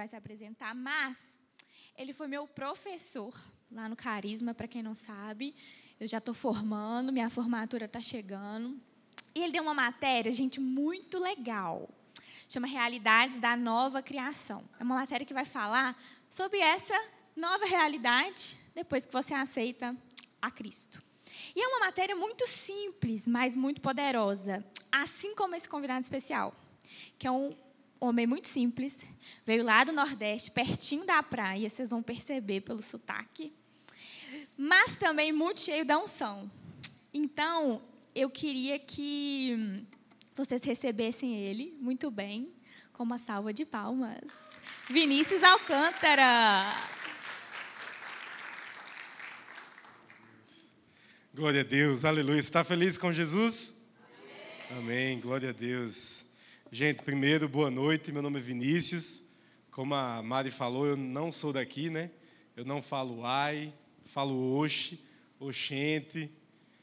vai se apresentar, mas ele foi meu professor lá no Carisma, para quem não sabe. Eu já estou formando, minha formatura está chegando. E ele deu uma matéria, gente, muito legal. Chama Realidades da Nova Criação. É uma matéria que vai falar sobre essa nova realidade depois que você aceita a Cristo. E é uma matéria muito simples, mas muito poderosa, assim como esse convidado especial, que é um homem muito simples, veio lá do Nordeste, pertinho da praia, vocês vão perceber pelo sotaque, mas também muito cheio da unção. Então, eu queria que vocês recebessem ele muito bem, com uma salva de palmas. Vinícius Alcântara. Glória a Deus, aleluia. Está feliz com Jesus? Amém. Amém, glória a Deus. Gente, primeiro, boa noite. Meu nome é Vinícius. Como a Mari falou, eu não sou daqui, né? Eu não falo ai, falo oxe, oxente.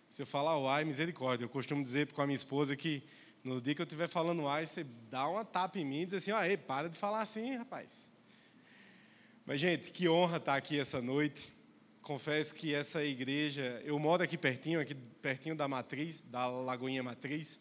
Se eu falar ai, misericórdia. Eu costumo dizer com a minha esposa que no dia que eu estiver falando ai, você dá uma tapa em mim e diz assim: ah, para de falar assim, rapaz. Mas, gente, que honra estar aqui essa noite confesso que essa igreja, eu moro aqui pertinho, aqui pertinho da matriz, da Lagoinha Matriz,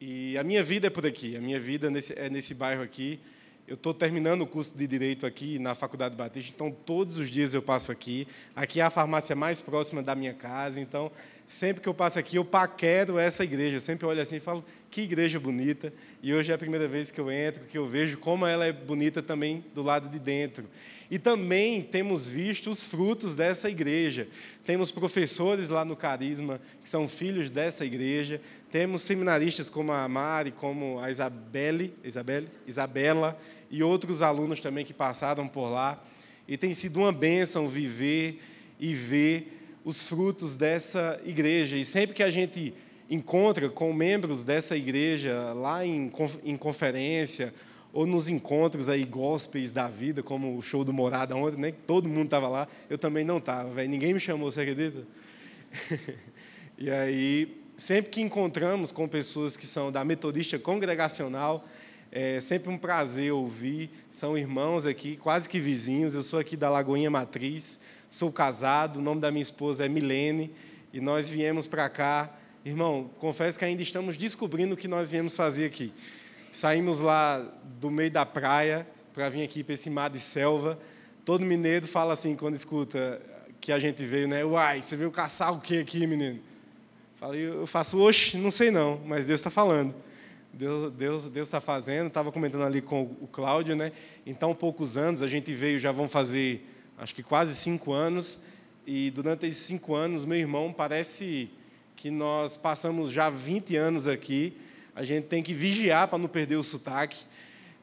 e a minha vida é por aqui, a minha vida nesse, é nesse bairro aqui. Eu estou terminando o curso de Direito aqui na Faculdade Batista, então todos os dias eu passo aqui. Aqui é a farmácia mais próxima da minha casa, então sempre que eu passo aqui eu paquero essa igreja. Eu sempre olho assim e falo, que igreja bonita. E hoje é a primeira vez que eu entro, que eu vejo como ela é bonita também do lado de dentro. E também temos visto os frutos dessa igreja. Temos professores lá no Carisma que são filhos dessa igreja. Temos seminaristas como a Mari, como a Isabelle, Isabelle, Isabela e outros alunos também que passaram por lá. E tem sido uma bênção viver e ver os frutos dessa igreja. E sempre que a gente encontra com membros dessa igreja lá em, em conferência ou nos encontros aí gospels da vida, como o show do Morada ontem, né? Todo mundo estava lá, eu também não estava, velho. Ninguém me chamou, você acredita? e aí, sempre que encontramos com pessoas que são da metodista congregacional, é sempre um prazer ouvir. São irmãos aqui, quase que vizinhos. Eu sou aqui da Lagoinha Matriz, sou casado, o nome da minha esposa é Milene, e nós viemos para cá. Irmão, confesso que ainda estamos descobrindo o que nós viemos fazer aqui. Saímos lá do meio da praia para vir aqui para esse mar de selva. Todo mineiro fala assim quando escuta que a gente veio, né? Uai, você veio caçar o que aqui, menino? Falei, eu faço, oxe, não sei não, mas Deus está falando. Deus Deus Deus está fazendo. Estava comentando ali com o Cláudio, né? Então, poucos anos a gente veio, já vão fazer, acho que quase cinco anos. E durante esses cinco anos, meu irmão, parece que nós passamos já 20 anos aqui a gente tem que vigiar para não perder o sotaque.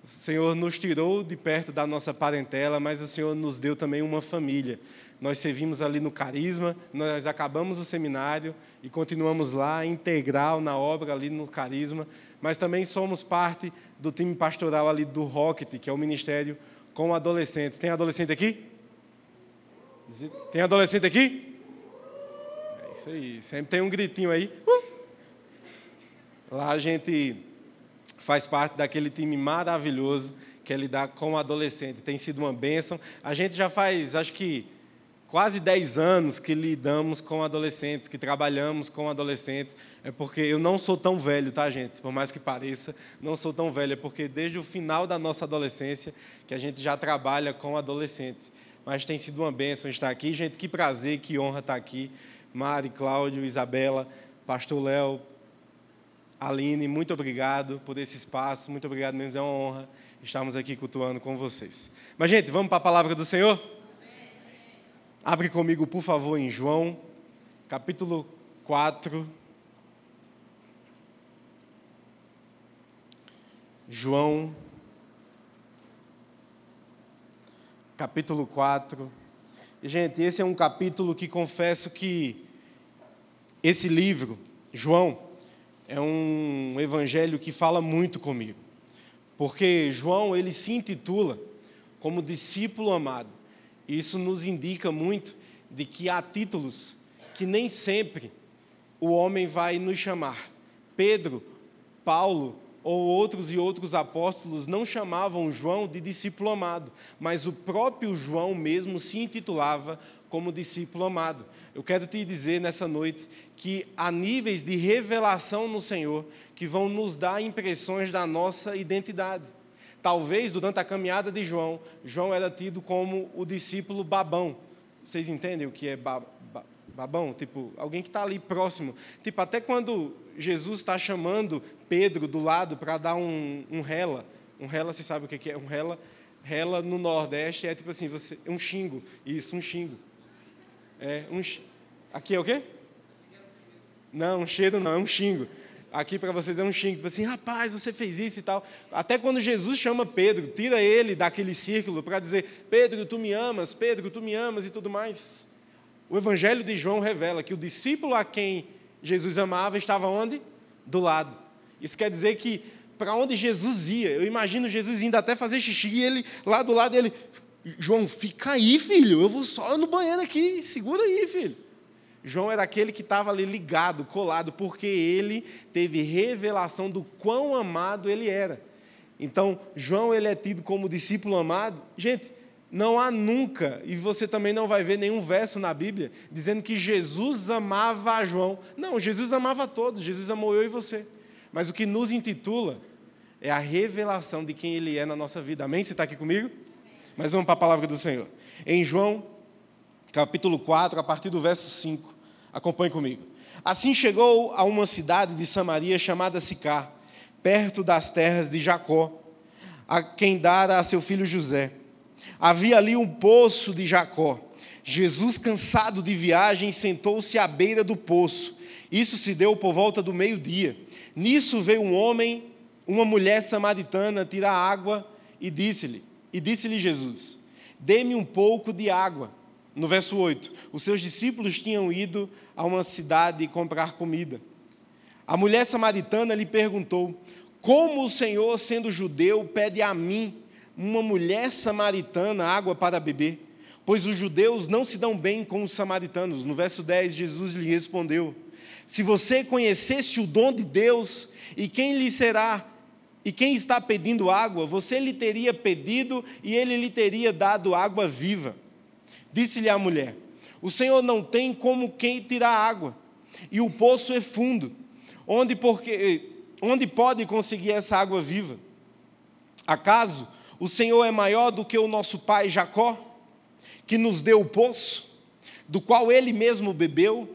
O Senhor nos tirou de perto da nossa parentela, mas o Senhor nos deu também uma família. Nós servimos ali no Carisma, nós acabamos o seminário e continuamos lá, integral na obra ali no Carisma, mas também somos parte do time pastoral ali do Rocket, que é o ministério com adolescentes. Tem adolescente aqui? Tem adolescente aqui? É isso aí, sempre tem um gritinho aí. Uh! Lá a gente faz parte daquele time maravilhoso que é lidar com adolescente. Tem sido uma bênção. A gente já faz, acho que, quase 10 anos que lidamos com adolescentes, que trabalhamos com adolescentes. É porque eu não sou tão velho, tá, gente? Por mais que pareça, não sou tão velho. É porque desde o final da nossa adolescência que a gente já trabalha com adolescente. Mas tem sido uma bênção estar aqui. Gente, que prazer, que honra estar aqui. Mari, Cláudio, Isabela, Pastor Léo, Aline, muito obrigado por esse espaço, muito obrigado mesmo, é uma honra estarmos aqui cultuando com vocês. Mas, gente, vamos para a palavra do Senhor? Abre comigo, por favor, em João, capítulo 4. João, capítulo 4. E, gente, esse é um capítulo que confesso que esse livro, João, é um evangelho que fala muito comigo. Porque João, ele se intitula como discípulo amado. Isso nos indica muito de que há títulos que nem sempre o homem vai nos chamar. Pedro, Paulo, ou outros e outros apóstolos não chamavam João de discípulo amado, mas o próprio João mesmo se intitulava como discípulo amado. Eu quero te dizer nessa noite que há níveis de revelação no Senhor que vão nos dar impressões da nossa identidade. Talvez durante a caminhada de João, João era tido como o discípulo babão. Vocês entendem o que é babão? Tipo, alguém que está ali próximo. Tipo, até quando Jesus está chamando Pedro do lado para dar um, um rela. Um rela, você sabe o que é? Um rela, rela no Nordeste é tipo assim, você, um xingo. Isso, um xingo. É, um, aqui é o quê? Não, um cheiro não, é um xingo. Aqui para vocês é um xingo, tipo assim, rapaz, você fez isso e tal. Até quando Jesus chama Pedro, tira ele daquele círculo para dizer, Pedro, tu me amas, Pedro, tu me amas e tudo mais. O Evangelho de João revela que o discípulo a quem Jesus amava estava onde? Do lado. Isso quer dizer que para onde Jesus ia, eu imagino Jesus indo até fazer xixi e ele lá do lado dele, João, fica aí, filho, eu vou só no banheiro aqui, segura aí, filho. João era aquele que estava ali ligado, colado, porque ele teve revelação do quão amado ele era. Então, João ele é tido como discípulo amado. Gente, não há nunca, e você também não vai ver nenhum verso na Bíblia dizendo que Jesus amava a João. Não, Jesus amava todos, Jesus amou eu e você. Mas o que nos intitula é a revelação de quem Ele é na nossa vida. Amém? Você está aqui comigo? Mas vamos para a palavra do Senhor. Em João, capítulo 4, a partir do verso 5. Acompanhe comigo. Assim chegou a uma cidade de Samaria chamada Sicar, perto das terras de Jacó, a quem dara a seu filho José. Havia ali um poço de Jacó. Jesus, cansado de viagem, sentou-se à beira do poço. Isso se deu por volta do meio-dia. Nisso veio um homem, uma mulher samaritana, tirar água e disse-lhe: E disse-lhe Jesus: Dê-me um pouco de água. No verso 8: Os seus discípulos tinham ido a uma cidade comprar comida. A mulher samaritana lhe perguntou: Como o Senhor, sendo judeu, pede a mim, uma mulher samaritana água para beber, pois os judeus não se dão bem com os samaritanos. No verso 10, Jesus lhe respondeu: Se você conhecesse o dom de Deus e quem lhe será e quem está pedindo água, você lhe teria pedido e ele lhe teria dado água viva. Disse-lhe a mulher: O Senhor não tem como quem tirar água, e o poço é fundo. Onde, porque, onde pode conseguir essa água viva? Acaso o Senhor é maior do que o nosso pai Jacó, que nos deu o poço, do qual ele mesmo bebeu,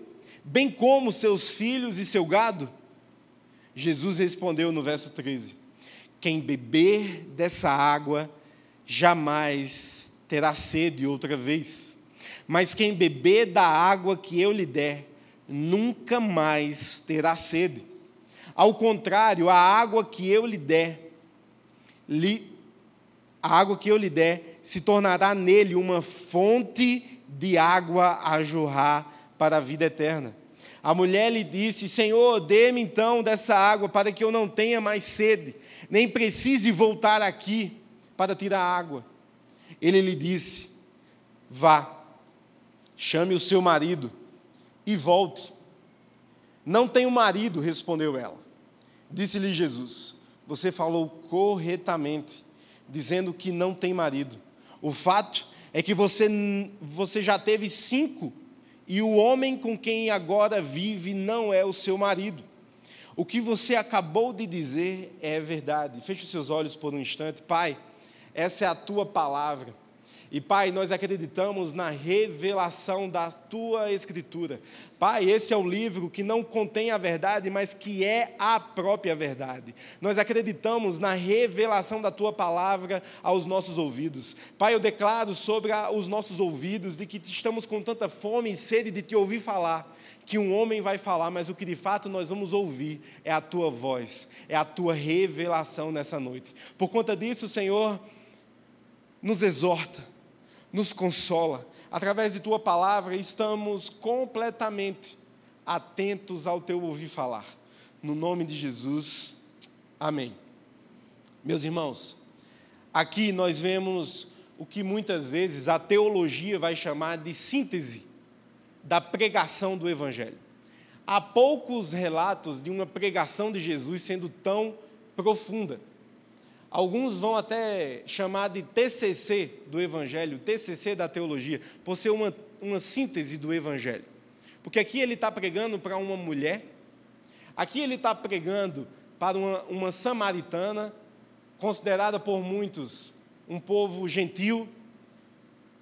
bem como seus filhos e seu gado? Jesus respondeu no verso 13: Quem beber dessa água jamais terá sede outra vez, mas quem beber da água que eu lhe der, nunca mais terá sede. Ao contrário, a água que eu lhe der, lhe a água que eu lhe der se tornará nele uma fonte de água a jorrar para a vida eterna. A mulher lhe disse: Senhor, dê-me então dessa água para que eu não tenha mais sede, nem precise voltar aqui para tirar água. Ele lhe disse: Vá, chame o seu marido e volte. Não tenho marido, respondeu ela. Disse-lhe Jesus: Você falou corretamente dizendo que não tem marido. O fato é que você, você já teve cinco e o homem com quem agora vive não é o seu marido. O que você acabou de dizer é verdade. Feche os seus olhos por um instante. Pai, essa é a tua palavra. E Pai, nós acreditamos na revelação da tua Escritura. Pai, esse é o livro que não contém a verdade, mas que é a própria verdade. Nós acreditamos na revelação da tua palavra aos nossos ouvidos. Pai, eu declaro sobre os nossos ouvidos de que estamos com tanta fome e sede de te ouvir falar que um homem vai falar, mas o que de fato nós vamos ouvir é a tua voz, é a tua revelação nessa noite. Por conta disso, Senhor, nos exorta, nos consola. Através de tua palavra, estamos completamente atentos ao teu ouvir falar. No nome de Jesus, amém. Meus irmãos, aqui nós vemos o que muitas vezes a teologia vai chamar de síntese da pregação do Evangelho. Há poucos relatos de uma pregação de Jesus sendo tão profunda. Alguns vão até chamar de TCC do Evangelho, TCC da teologia, por ser uma, uma síntese do Evangelho. Porque aqui ele está pregando para uma mulher, aqui ele está pregando para uma, uma samaritana, considerada por muitos um povo gentil.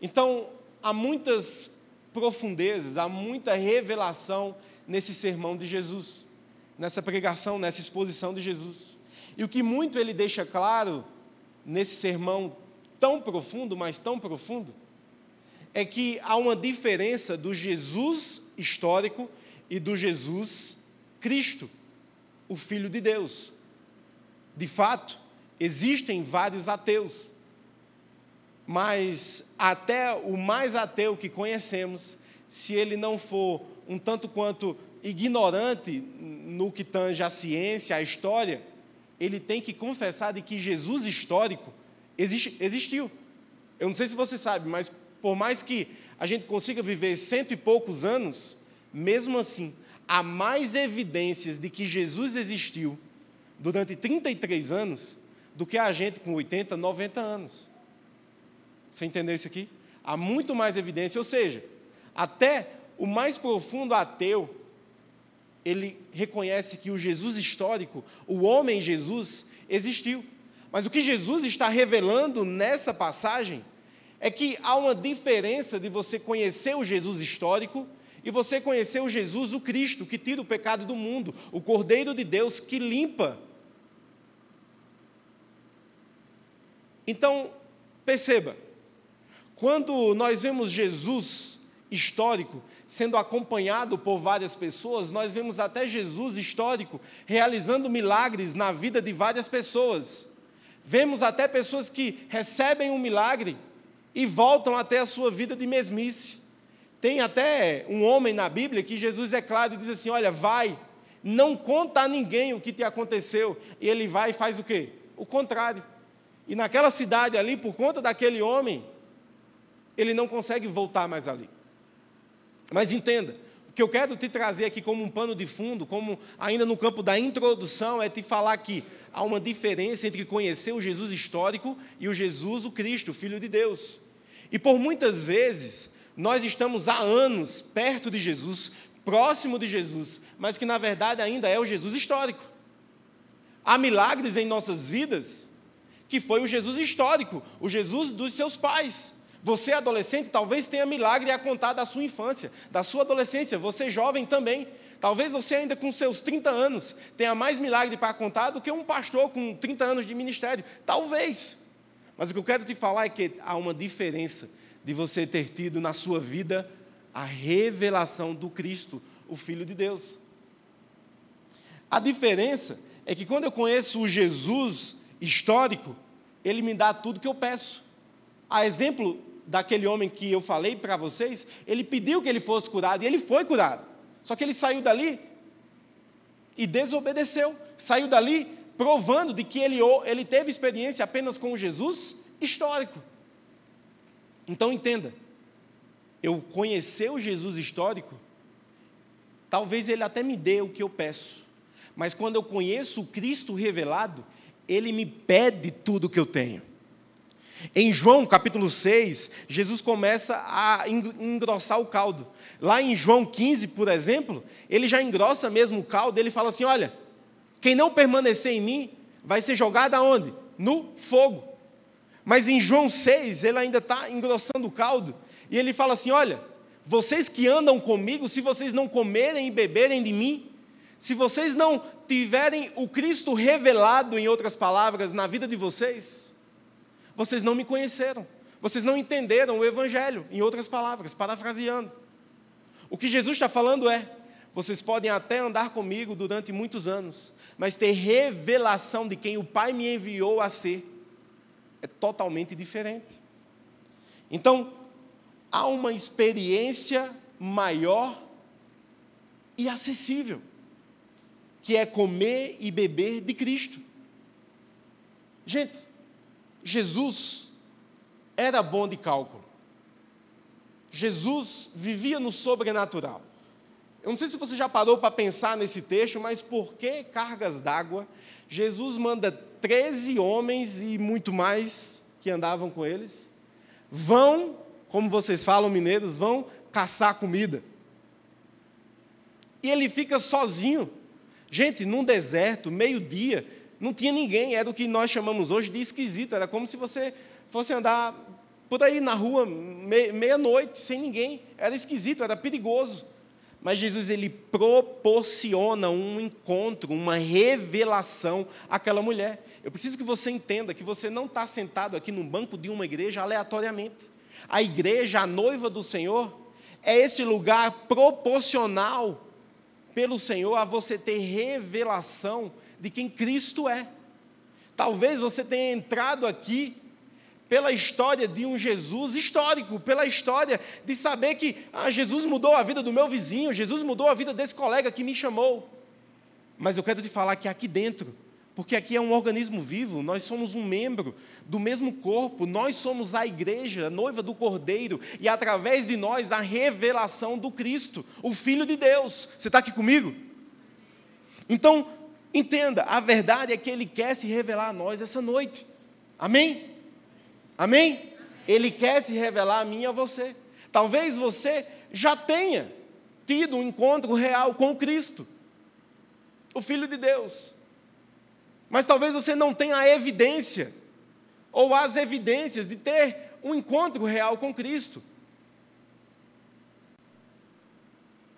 Então, há muitas profundezas, há muita revelação nesse sermão de Jesus, nessa pregação, nessa exposição de Jesus. E o que muito ele deixa claro nesse sermão tão profundo, mas tão profundo, é que há uma diferença do Jesus histórico e do Jesus Cristo, o Filho de Deus. De fato, existem vários ateus, mas até o mais ateu que conhecemos, se ele não for um tanto quanto ignorante no que tange a ciência, a história, ele tem que confessar de que Jesus histórico existiu. Eu não sei se você sabe, mas por mais que a gente consiga viver cento e poucos anos, mesmo assim, há mais evidências de que Jesus existiu durante 33 anos do que a gente com 80, 90 anos. Você entendeu isso aqui? Há muito mais evidência, ou seja, até o mais profundo ateu ele reconhece que o Jesus histórico, o homem Jesus, existiu. Mas o que Jesus está revelando nessa passagem é que há uma diferença de você conhecer o Jesus histórico e você conhecer o Jesus, o Cristo, que tira o pecado do mundo, o Cordeiro de Deus que limpa. Então, perceba, quando nós vemos Jesus histórico, sendo acompanhado por várias pessoas, nós vemos até Jesus histórico realizando milagres na vida de várias pessoas. Vemos até pessoas que recebem um milagre e voltam até a sua vida de mesmice. Tem até um homem na Bíblia que Jesus é claro e diz assim: Olha, vai, não conta a ninguém o que te aconteceu. E ele vai e faz o quê? O contrário. E naquela cidade ali, por conta daquele homem, ele não consegue voltar mais ali. Mas entenda, o que eu quero te trazer aqui como um pano de fundo, como ainda no campo da introdução, é te falar que há uma diferença entre conhecer o Jesus histórico e o Jesus, o Cristo, o Filho de Deus. E por muitas vezes, nós estamos há anos perto de Jesus, próximo de Jesus, mas que na verdade ainda é o Jesus histórico. Há milagres em nossas vidas que foi o Jesus histórico, o Jesus dos seus pais. Você, adolescente, talvez tenha milagre a contar da sua infância, da sua adolescência. Você, jovem, também. Talvez você, ainda com seus 30 anos, tenha mais milagre para contar do que um pastor com 30 anos de ministério. Talvez. Mas o que eu quero te falar é que há uma diferença de você ter tido na sua vida a revelação do Cristo, o Filho de Deus. A diferença é que quando eu conheço o Jesus histórico, ele me dá tudo que eu peço. A exemplo daquele homem que eu falei para vocês, ele pediu que ele fosse curado e ele foi curado. Só que ele saiu dali e desobedeceu. Saiu dali provando de que ele, ele teve experiência apenas com Jesus histórico. Então entenda, eu conhecer o Jesus histórico, talvez ele até me dê o que eu peço, mas quando eu conheço o Cristo revelado, ele me pede tudo o que eu tenho. Em João capítulo 6, Jesus começa a engrossar o caldo. Lá em João 15, por exemplo, ele já engrossa mesmo o caldo, ele fala assim: olha, quem não permanecer em mim vai ser jogado aonde? No fogo. Mas em João 6, ele ainda está engrossando o caldo, e ele fala assim: olha, vocês que andam comigo, se vocês não comerem e beberem de mim, se vocês não tiverem o Cristo revelado, em outras palavras, na vida de vocês, vocês não me conheceram. Vocês não entenderam o Evangelho, em outras palavras, parafraseando. O que Jesus está falando é: vocês podem até andar comigo durante muitos anos, mas ter revelação de quem o Pai me enviou a ser é totalmente diferente. Então, há uma experiência maior e acessível, que é comer e beber de Cristo. Gente, Jesus era bom de cálculo. Jesus vivia no sobrenatural. Eu não sei se você já parou para pensar nesse texto, mas por que cargas d'água? Jesus manda 13 homens e muito mais que andavam com eles, vão, como vocês falam mineiros, vão caçar comida. E ele fica sozinho. Gente, num deserto, meio-dia, não tinha ninguém, era o que nós chamamos hoje de esquisito, era como se você fosse andar por aí na rua, meia-noite, sem ninguém, era esquisito, era perigoso. Mas Jesus ele proporciona um encontro, uma revelação àquela mulher. Eu preciso que você entenda que você não está sentado aqui num banco de uma igreja aleatoriamente. A igreja, a noiva do Senhor, é esse lugar proporcional pelo Senhor a você ter revelação de quem Cristo é. Talvez você tenha entrado aqui pela história de um Jesus histórico, pela história de saber que ah, Jesus mudou a vida do meu vizinho, Jesus mudou a vida desse colega que me chamou. Mas eu quero te falar que aqui dentro, porque aqui é um organismo vivo, nós somos um membro do mesmo corpo, nós somos a igreja, a noiva do Cordeiro, e através de nós a revelação do Cristo, o Filho de Deus. Você está aqui comigo? Então, entenda, a verdade é que Ele quer se revelar a nós essa noite. Amém? Amém? Ele quer se revelar a mim e a você. Talvez você já tenha tido um encontro real com Cristo, o Filho de Deus. Mas talvez você não tenha a evidência, ou as evidências de ter um encontro real com Cristo.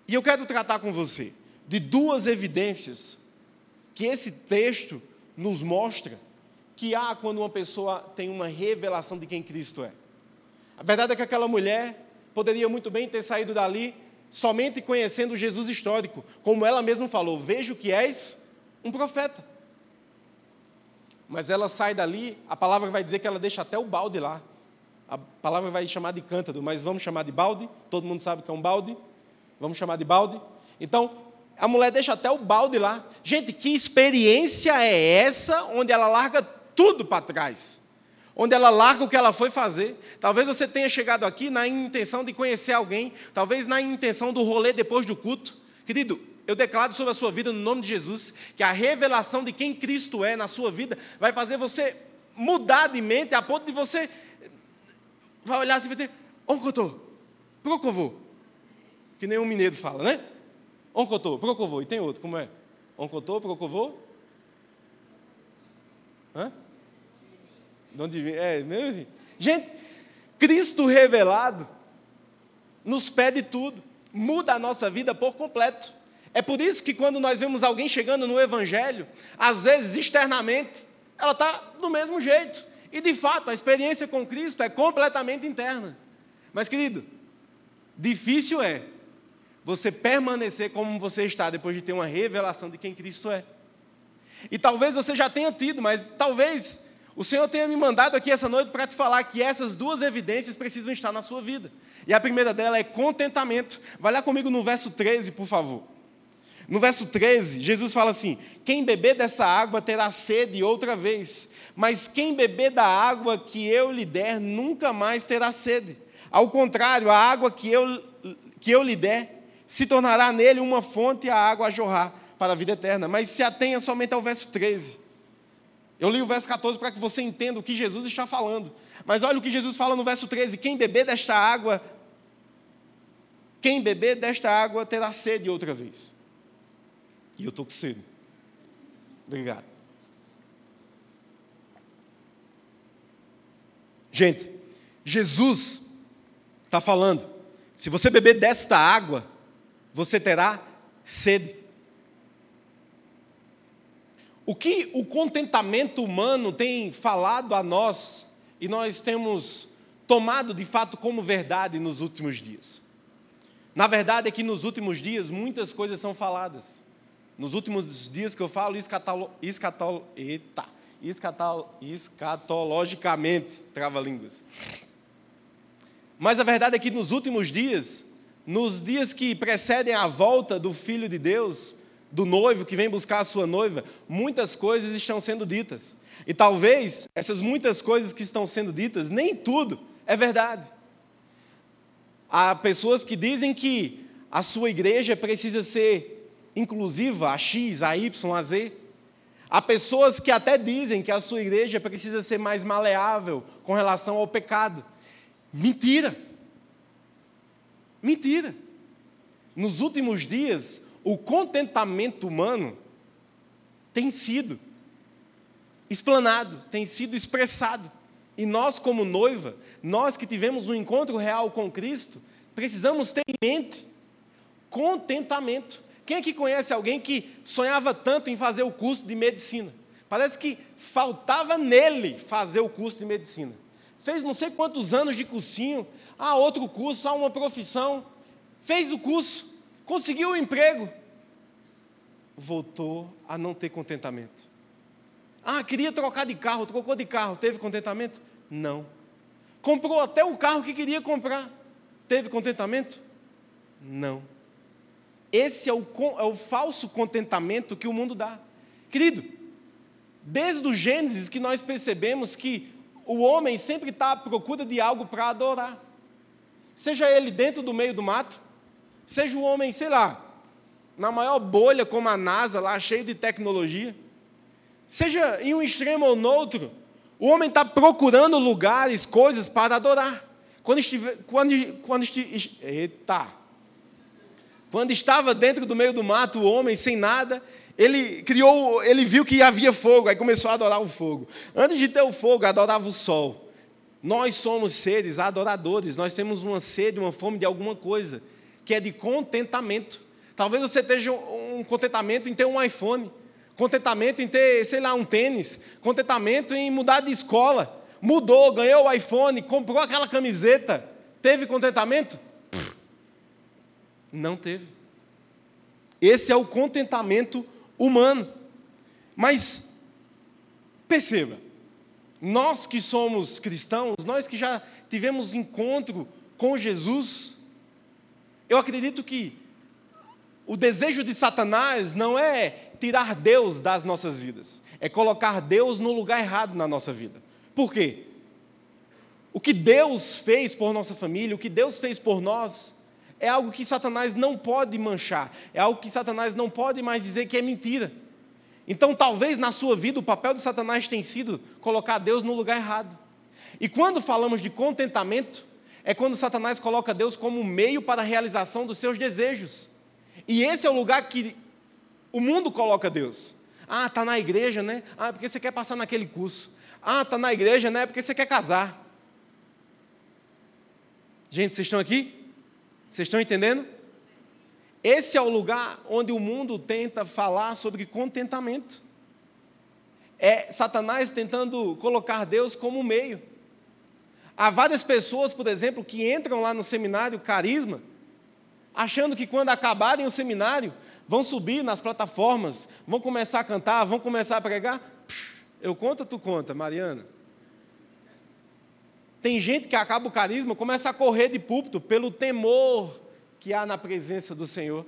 E eu quero tratar com você de duas evidências que esse texto nos mostra que há quando uma pessoa tem uma revelação de quem Cristo é. A verdade é que aquela mulher poderia muito bem ter saído dali somente conhecendo Jesus histórico, como ela mesma falou: Vejo que és um profeta. Mas ela sai dali, a palavra vai dizer que ela deixa até o balde lá. A palavra vai chamar de cântaro, mas vamos chamar de balde. Todo mundo sabe que é um balde. Vamos chamar de balde. Então, a mulher deixa até o balde lá. Gente, que experiência é essa onde ela larga tudo para trás. Onde ela larga o que ela foi fazer. Talvez você tenha chegado aqui na intenção de conhecer alguém, talvez na intenção do rolê depois do culto. Querido, eu declaro sobre a sua vida, no nome de Jesus, que a revelação de quem Cristo é na sua vida vai fazer você mudar de mente a ponto de você vai olhar assim e dizer: Onde eu estou? Por que eu vou? Que nem um mineiro fala, né? Eu vou? E tem outro, como é? Eu vou? Hã? De onde vem? É, mesmo assim. Gente, Cristo revelado nos pede tudo, muda a nossa vida por completo. É por isso que quando nós vemos alguém chegando no Evangelho, às vezes externamente, ela está do mesmo jeito. E de fato, a experiência com Cristo é completamente interna. Mas, querido, difícil é você permanecer como você está depois de ter uma revelação de quem Cristo é. E talvez você já tenha tido, mas talvez o Senhor tenha me mandado aqui essa noite para te falar que essas duas evidências precisam estar na sua vida. E a primeira dela é contentamento. Vai lá comigo no verso 13, por favor. No verso 13, Jesus fala assim: Quem beber dessa água terá sede outra vez, mas quem beber da água que eu lhe der nunca mais terá sede. Ao contrário, a água que eu, que eu lhe der se tornará nele uma fonte a água a jorrar para a vida eterna. Mas se atenha somente ao verso 13. Eu li o verso 14 para que você entenda o que Jesus está falando. Mas olha o que Jesus fala no verso 13: Quem beber desta água, quem beber desta água terá sede outra vez. E eu estou com sede. Obrigado. Gente, Jesus está falando: se você beber desta água, você terá sede. O que o contentamento humano tem falado a nós e nós temos tomado de fato como verdade nos últimos dias? Na verdade é que nos últimos dias muitas coisas são faladas. Nos últimos dias que eu falo escatolo, escatolo, eita, escatolo, escatologicamente, trava-línguas. Mas a verdade é que nos últimos dias, nos dias que precedem a volta do Filho de Deus, do noivo que vem buscar a sua noiva, muitas coisas estão sendo ditas. E talvez essas muitas coisas que estão sendo ditas, nem tudo é verdade. Há pessoas que dizem que a sua igreja precisa ser inclusiva, a X, a Y, a Z. Há pessoas que até dizem que a sua igreja precisa ser mais maleável com relação ao pecado. Mentira! Mentira! Nos últimos dias, o contentamento humano tem sido explanado, tem sido expressado. E nós, como noiva, nós que tivemos um encontro real com Cristo, precisamos ter em mente contentamento. Quem aqui conhece alguém que sonhava tanto em fazer o curso de medicina? Parece que faltava nele fazer o curso de medicina. Fez não sei quantos anos de cursinho, ah, outro curso, ah, uma profissão. Fez o curso, conseguiu o emprego, voltou a não ter contentamento. Ah, queria trocar de carro, trocou de carro, teve contentamento? Não. Comprou até o carro que queria comprar, teve contentamento? Não. Esse é o, é o falso contentamento que o mundo dá. Querido, desde o Gênesis que nós percebemos que o homem sempre está à procura de algo para adorar. Seja ele dentro do meio do mato, seja o homem, sei lá, na maior bolha como a NASA, lá cheio de tecnologia. Seja em um extremo ou no outro, o homem está procurando lugares, coisas para adorar. Quando estiver, quando, quando estiver, eita, quando estava dentro do meio do mato, o homem sem nada, ele criou, ele viu que havia fogo, aí começou a adorar o fogo. Antes de ter o fogo, adorava o sol. Nós somos seres adoradores, nós temos uma sede, uma fome de alguma coisa, que é de contentamento. Talvez você esteja um contentamento em ter um iPhone, contentamento em ter, sei lá, um tênis, contentamento em mudar de escola. Mudou, ganhou o iPhone, comprou aquela camiseta, teve contentamento? Não teve. Esse é o contentamento humano. Mas, perceba, nós que somos cristãos, nós que já tivemos encontro com Jesus, eu acredito que o desejo de Satanás não é tirar Deus das nossas vidas, é colocar Deus no lugar errado na nossa vida. Por quê? O que Deus fez por nossa família, o que Deus fez por nós, é algo que Satanás não pode manchar, é algo que Satanás não pode mais dizer que é mentira. Então, talvez na sua vida o papel de Satanás tenha sido colocar Deus no lugar errado. E quando falamos de contentamento, é quando Satanás coloca Deus como meio para a realização dos seus desejos. E esse é o lugar que o mundo coloca Deus. Ah, está na igreja, né? Ah, porque você quer passar naquele curso. Ah, está na igreja, né? Porque você quer casar. Gente, vocês estão aqui? Vocês estão entendendo? Esse é o lugar onde o mundo tenta falar sobre contentamento. É Satanás tentando colocar Deus como meio. Há várias pessoas, por exemplo, que entram lá no seminário Carisma, achando que quando acabarem o seminário, vão subir nas plataformas, vão começar a cantar, vão começar a pregar. Eu conto, tu conta, Mariana. Tem gente que acaba o carisma, começa a correr de púlpito pelo temor que há na presença do Senhor.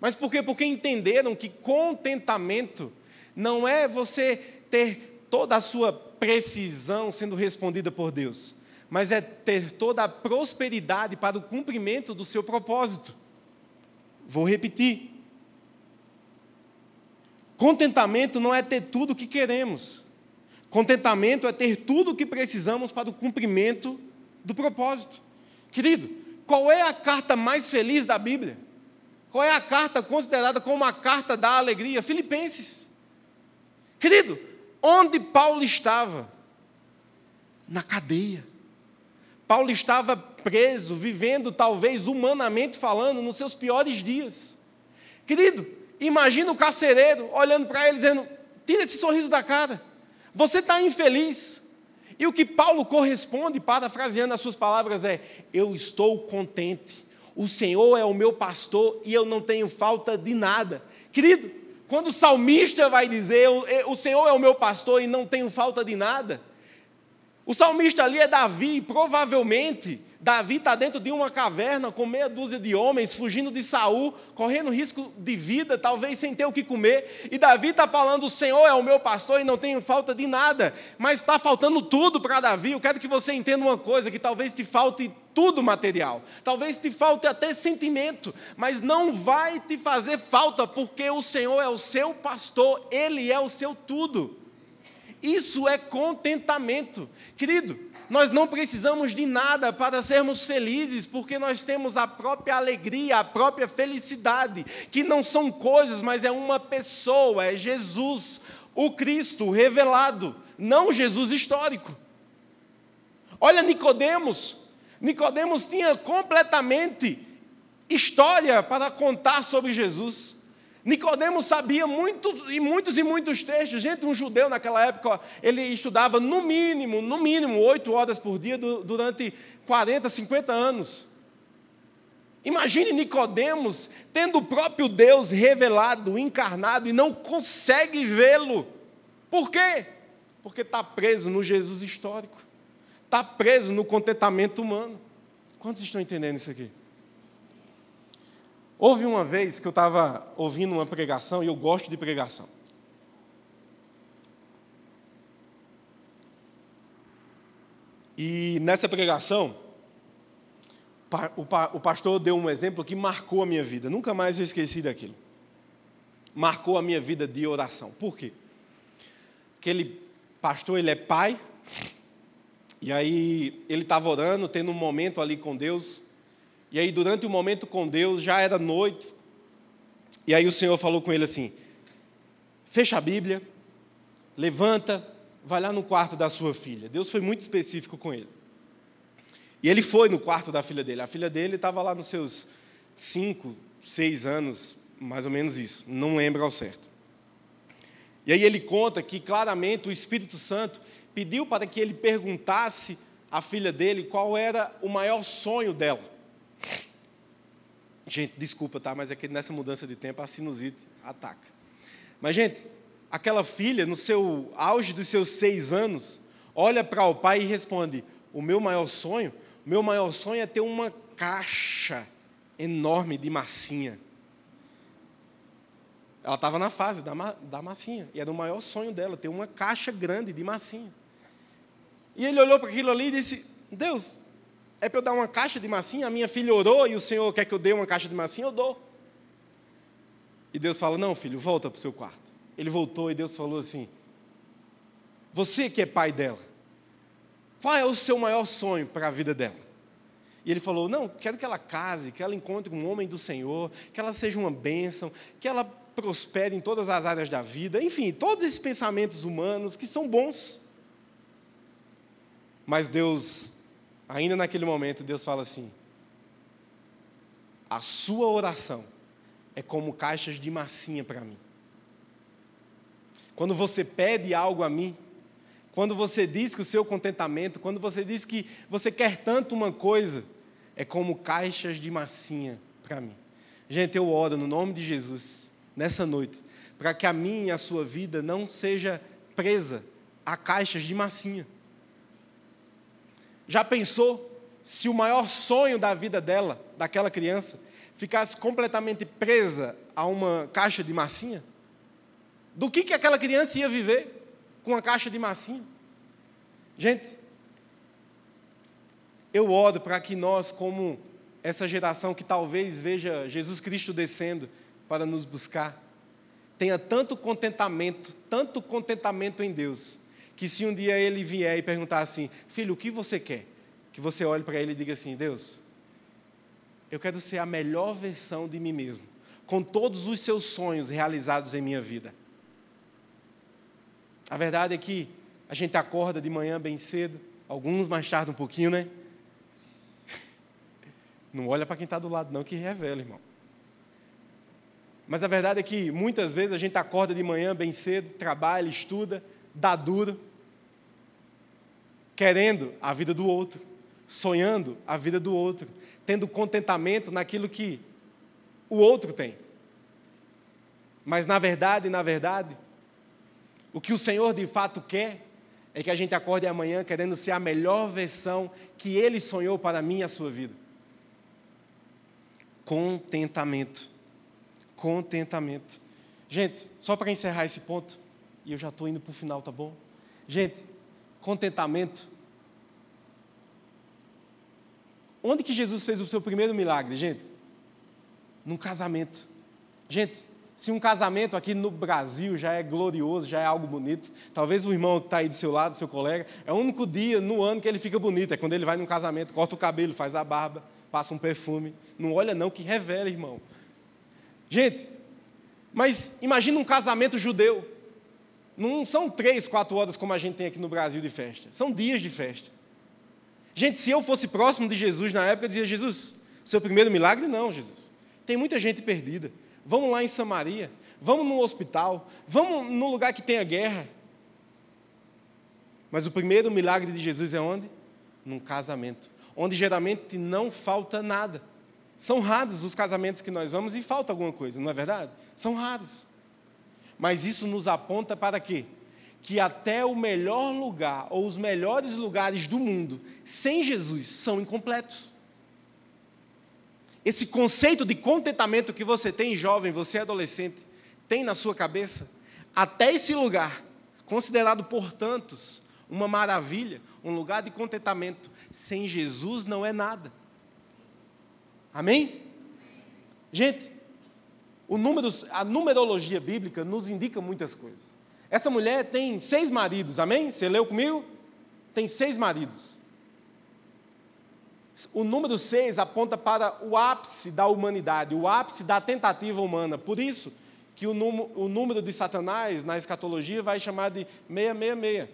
Mas por quê? Porque entenderam que contentamento não é você ter toda a sua precisão sendo respondida por Deus, mas é ter toda a prosperidade para o cumprimento do seu propósito. Vou repetir. Contentamento não é ter tudo o que queremos, Contentamento é ter tudo o que precisamos para o cumprimento do propósito. Querido, qual é a carta mais feliz da Bíblia? Qual é a carta considerada como a carta da alegria? Filipenses. Querido, onde Paulo estava? Na cadeia. Paulo estava preso, vivendo, talvez humanamente falando, nos seus piores dias. Querido, imagina o carcereiro olhando para ele dizendo: tira esse sorriso da cara. Você está infeliz. E o que Paulo corresponde, parafraseando as suas palavras, é: Eu estou contente. O Senhor é o meu pastor e eu não tenho falta de nada. Querido, quando o salmista vai dizer: O Senhor é o meu pastor e não tenho falta de nada. O salmista ali é Davi, provavelmente Davi está dentro de uma caverna com meia dúzia de homens, fugindo de Saul, correndo risco de vida, talvez sem ter o que comer. E Davi está falando: O Senhor é o meu pastor e não tenho falta de nada. Mas está faltando tudo para Davi. Eu quero que você entenda uma coisa: que talvez te falte tudo material, talvez te falte até sentimento, mas não vai te fazer falta, porque o Senhor é o seu pastor, Ele é o seu tudo. Isso é contentamento. Querido, nós não precisamos de nada para sermos felizes, porque nós temos a própria alegria, a própria felicidade, que não são coisas, mas é uma pessoa, é Jesus, o Cristo revelado, não Jesus histórico. Olha Nicodemos. Nicodemos tinha completamente história para contar sobre Jesus. Nicodemos sabia muitos e muitos e muitos textos. Gente, um judeu naquela época, ele estudava no mínimo, no mínimo, oito horas por dia durante 40, 50 anos. Imagine Nicodemos tendo o próprio Deus revelado, encarnado, e não consegue vê-lo. Por quê? Porque está preso no Jesus histórico. Está preso no contentamento humano. Quantos estão entendendo isso aqui? Houve uma vez que eu estava ouvindo uma pregação, e eu gosto de pregação. E nessa pregação, o pastor deu um exemplo que marcou a minha vida. Nunca mais eu esqueci daquilo. Marcou a minha vida de oração. Por quê? Aquele pastor, ele é pai. E aí ele estava orando, tendo um momento ali com Deus. E aí, durante o momento com Deus, já era noite. E aí o Senhor falou com ele assim: fecha a Bíblia, levanta, vai lá no quarto da sua filha. Deus foi muito específico com ele. E ele foi no quarto da filha dele. A filha dele estava lá nos seus cinco, seis anos, mais ou menos isso. Não lembro ao certo. E aí ele conta que claramente o Espírito Santo pediu para que ele perguntasse à filha dele qual era o maior sonho dela. Gente, desculpa, tá? Mas é que nessa mudança de tempo a sinusite ataca. Mas, gente, aquela filha, no seu auge dos seus seis anos, olha para o pai e responde: O meu maior sonho, meu maior sonho é ter uma caixa enorme de massinha. Ela estava na fase da, da massinha, e era o maior sonho dela, ter uma caixa grande de massinha. E ele olhou para aquilo ali e disse: Deus, é para eu dar uma caixa de massinha? A minha filha orou e o Senhor quer que eu dê uma caixa de massinha? Eu dou. E Deus fala: Não, filho, volta para o seu quarto. Ele voltou e Deus falou assim: Você que é pai dela, qual é o seu maior sonho para a vida dela? E ele falou: Não, quero que ela case, que ela encontre um homem do Senhor, que ela seja uma bênção, que ela prospere em todas as áreas da vida. Enfim, todos esses pensamentos humanos que são bons. Mas Deus Ainda naquele momento, Deus fala assim: a sua oração é como caixas de massinha para mim. Quando você pede algo a mim, quando você diz que o seu contentamento, quando você diz que você quer tanto uma coisa, é como caixas de massinha para mim. Gente, eu oro no nome de Jesus, nessa noite, para que a minha e a sua vida não seja presa a caixas de massinha. Já pensou se o maior sonho da vida dela, daquela criança, ficasse completamente presa a uma caixa de massinha? Do que, que aquela criança ia viver com uma caixa de massinha? Gente, eu oro para que nós, como essa geração que talvez veja Jesus Cristo descendo para nos buscar, tenha tanto contentamento, tanto contentamento em Deus, que se um dia ele vier e perguntar assim, filho, o que você quer? Que você olhe para ele e diga assim: Deus, eu quero ser a melhor versão de mim mesmo, com todos os seus sonhos realizados em minha vida. A verdade é que a gente acorda de manhã bem cedo, alguns mais tarde um pouquinho, né? Não olha para quem está do lado, não, que revela, irmão. Mas a verdade é que muitas vezes a gente acorda de manhã bem cedo, trabalha, estuda, dá duro, querendo a vida do outro, sonhando a vida do outro, tendo contentamento naquilo que o outro tem. Mas na verdade, na verdade, o que o Senhor de fato quer é que a gente acorde amanhã querendo ser a melhor versão que Ele sonhou para mim e a sua vida. Contentamento. Contentamento. Gente, só para encerrar esse ponto, e eu já estou indo para o final, tá bom? Gente, contentamento. Onde que Jesus fez o seu primeiro milagre, gente? Num casamento. Gente, se um casamento aqui no Brasil já é glorioso, já é algo bonito, talvez o irmão que está aí do seu lado, seu colega, é o único dia no ano que ele fica bonito, é quando ele vai num casamento, corta o cabelo, faz a barba, passa um perfume. Não olha não, que revela, irmão. Gente, mas imagina um casamento judeu. Não são três, quatro horas como a gente tem aqui no Brasil de festa. São dias de festa. Gente, se eu fosse próximo de Jesus na época, eu dizia, Jesus, seu primeiro milagre? Não, Jesus. Tem muita gente perdida. Vamos lá em Samaria, vamos no hospital, vamos no lugar que tenha guerra. Mas o primeiro milagre de Jesus é onde? Num casamento, onde geralmente não falta nada. São raros os casamentos que nós vamos e falta alguma coisa, não é verdade? São raros. Mas isso nos aponta para quê? Que até o melhor lugar ou os melhores lugares do mundo sem Jesus são incompletos. Esse conceito de contentamento que você tem, jovem, você é adolescente, tem na sua cabeça, até esse lugar, considerado por tantos uma maravilha, um lugar de contentamento, sem Jesus não é nada. Amém? Gente, o número, a numerologia bíblica nos indica muitas coisas. Essa mulher tem seis maridos, amém? Você leu comigo? Tem seis maridos. O número 6 aponta para o ápice da humanidade, o ápice da tentativa humana. Por isso que o, número, o número de Satanás na escatologia vai chamar de 666.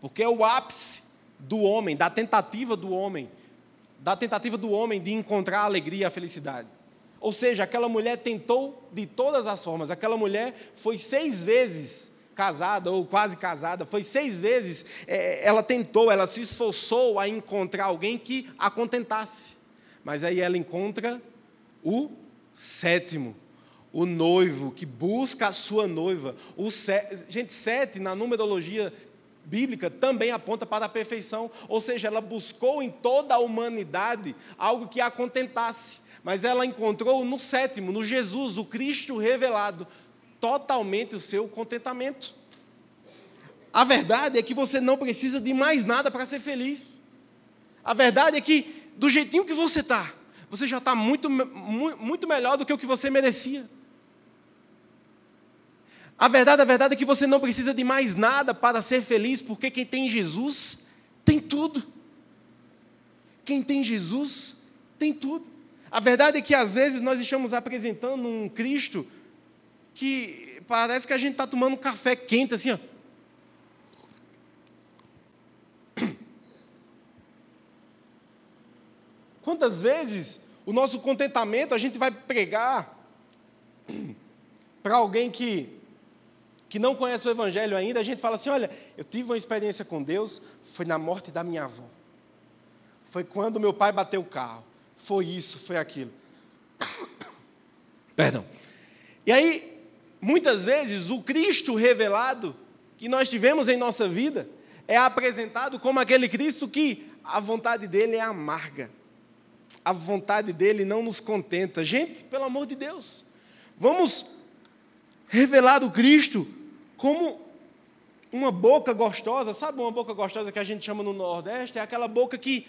Porque é o ápice do homem, da tentativa do homem, da tentativa do homem de encontrar a alegria e a felicidade. Ou seja, aquela mulher tentou de todas as formas. Aquela mulher foi seis vezes casada ou quase casada, foi seis vezes, é, ela tentou, ela se esforçou a encontrar alguém que a contentasse. Mas aí ela encontra o sétimo, o noivo, que busca a sua noiva. O Gente, sete, na numerologia bíblica, também aponta para a perfeição. Ou seja, ela buscou em toda a humanidade algo que a contentasse. Mas ela encontrou no sétimo, no Jesus, o Cristo revelado, totalmente o seu contentamento. A verdade é que você não precisa de mais nada para ser feliz. A verdade é que, do jeitinho que você está, você já está muito, muito melhor do que o que você merecia. A verdade, a verdade é que você não precisa de mais nada para ser feliz, porque quem tem Jesus tem tudo. Quem tem Jesus tem tudo. A verdade é que às vezes nós estamos apresentando um Cristo que parece que a gente está tomando café quente, assim, ó. Quantas vezes o nosso contentamento a gente vai pregar para alguém que, que não conhece o Evangelho ainda, a gente fala assim: olha, eu tive uma experiência com Deus, foi na morte da minha avó, foi quando meu pai bateu o carro, foi isso, foi aquilo. Perdão. E aí, Muitas vezes o Cristo revelado que nós tivemos em nossa vida é apresentado como aquele Cristo que a vontade dele é amarga. A vontade dele não nos contenta. Gente, pelo amor de Deus, vamos revelar o Cristo como uma boca gostosa. Sabe uma boca gostosa que a gente chama no Nordeste? É aquela boca que,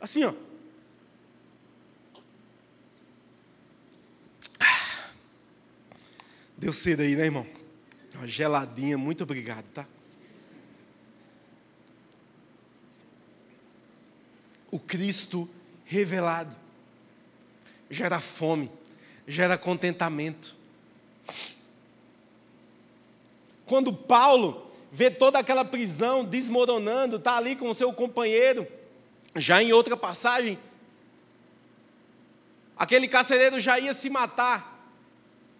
assim, ó, Deu cedo aí, né, irmão? Uma geladinha, muito obrigado, tá? O Cristo revelado gera fome, gera contentamento. Quando Paulo vê toda aquela prisão desmoronando, está ali com o seu companheiro, já em outra passagem, aquele carcereiro já ia se matar.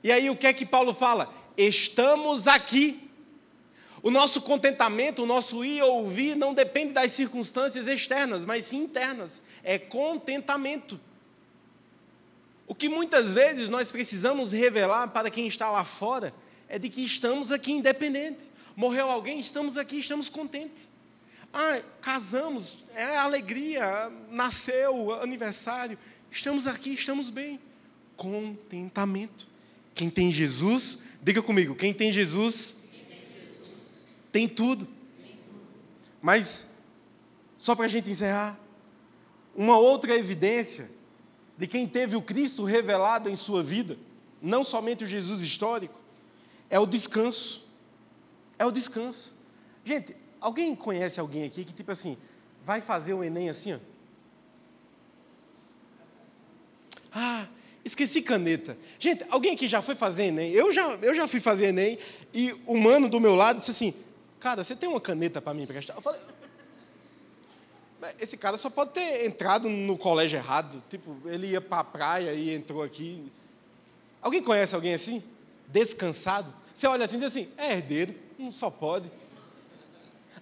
E aí o que é que Paulo fala? Estamos aqui. O nosso contentamento, o nosso ir ou ouvir, não depende das circunstâncias externas, mas sim internas. É contentamento. O que muitas vezes nós precisamos revelar para quem está lá fora é de que estamos aqui independente. Morreu alguém, estamos aqui, estamos contentes. Ah, casamos, é alegria, nasceu, aniversário, estamos aqui, estamos bem. Contentamento. Quem tem Jesus, diga comigo, quem tem Jesus, quem tem, Jesus tem, tudo. tem tudo. Mas, só para a gente encerrar, uma outra evidência de quem teve o Cristo revelado em sua vida, não somente o Jesus histórico, é o descanso. É o descanso. Gente, alguém conhece alguém aqui que, tipo assim, vai fazer o Enem assim, ó? Ah, esqueci caneta. Gente, alguém aqui já foi fazer Enem? Eu já, eu já fui fazer Enem e o mano do meu lado disse assim: Cara, você tem uma caneta para mim emprestar? Eu falei: Esse cara só pode ter entrado no colégio errado. Tipo, ele ia para a praia e entrou aqui. Alguém conhece alguém assim? Descansado? Você olha assim e diz assim: É herdeiro, não só pode.